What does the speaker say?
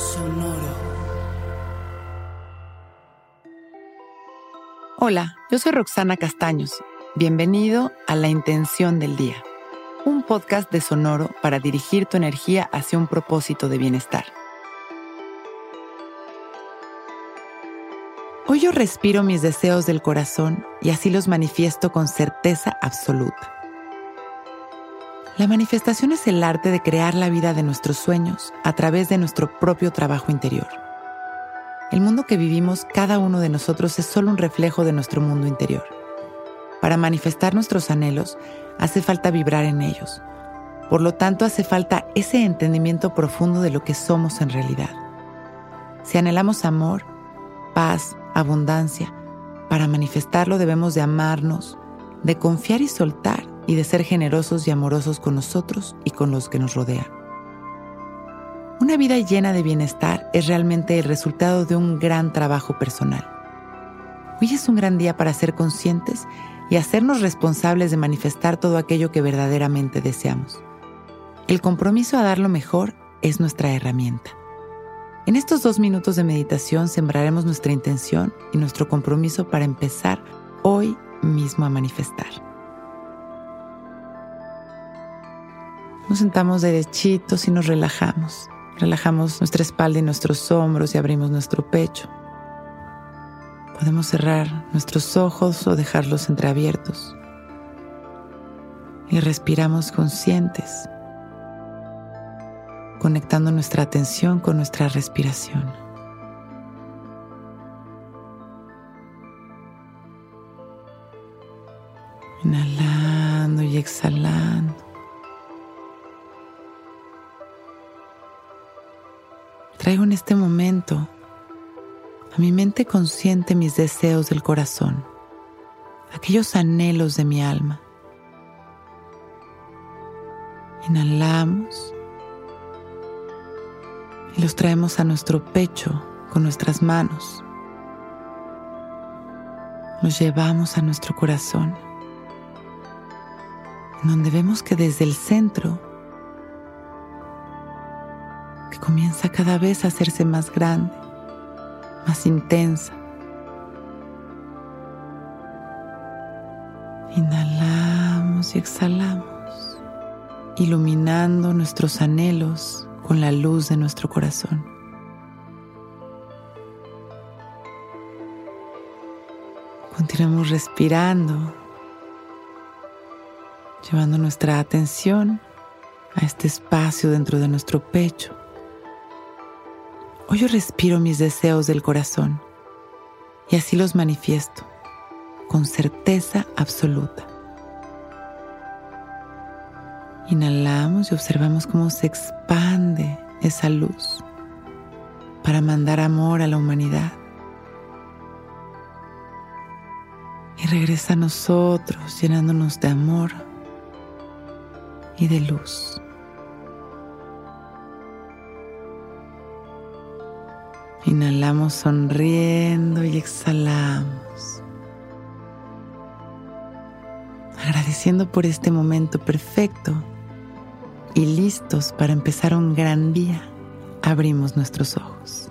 Sonoro. Hola, yo soy Roxana Castaños. Bienvenido a La Intención del Día, un podcast de Sonoro para dirigir tu energía hacia un propósito de bienestar. Hoy yo respiro mis deseos del corazón y así los manifiesto con certeza absoluta. La manifestación es el arte de crear la vida de nuestros sueños a través de nuestro propio trabajo interior. El mundo que vivimos cada uno de nosotros es solo un reflejo de nuestro mundo interior. Para manifestar nuestros anhelos hace falta vibrar en ellos. Por lo tanto, hace falta ese entendimiento profundo de lo que somos en realidad. Si anhelamos amor, paz, abundancia, para manifestarlo debemos de amarnos, de confiar y soltar y de ser generosos y amorosos con nosotros y con los que nos rodean. Una vida llena de bienestar es realmente el resultado de un gran trabajo personal. Hoy es un gran día para ser conscientes y hacernos responsables de manifestar todo aquello que verdaderamente deseamos. El compromiso a dar lo mejor es nuestra herramienta. En estos dos minutos de meditación sembraremos nuestra intención y nuestro compromiso para empezar hoy mismo a manifestar. Nos sentamos derechitos y nos relajamos. Relajamos nuestra espalda y nuestros hombros y abrimos nuestro pecho. Podemos cerrar nuestros ojos o dejarlos entreabiertos. Y respiramos conscientes, conectando nuestra atención con nuestra respiración. Inhalando y exhalando. Traigo en este momento a mi mente consciente mis deseos del corazón, aquellos anhelos de mi alma. Inhalamos y los traemos a nuestro pecho con nuestras manos. Los llevamos a nuestro corazón, donde vemos que desde el centro comienza cada vez a hacerse más grande, más intensa. Inhalamos y exhalamos, iluminando nuestros anhelos con la luz de nuestro corazón. Continuamos respirando, llevando nuestra atención a este espacio dentro de nuestro pecho Hoy yo respiro mis deseos del corazón y así los manifiesto con certeza absoluta. Inhalamos y observamos cómo se expande esa luz para mandar amor a la humanidad. Y regresa a nosotros llenándonos de amor y de luz. Inhalamos sonriendo y exhalamos. Agradeciendo por este momento perfecto y listos para empezar un gran día, abrimos nuestros ojos.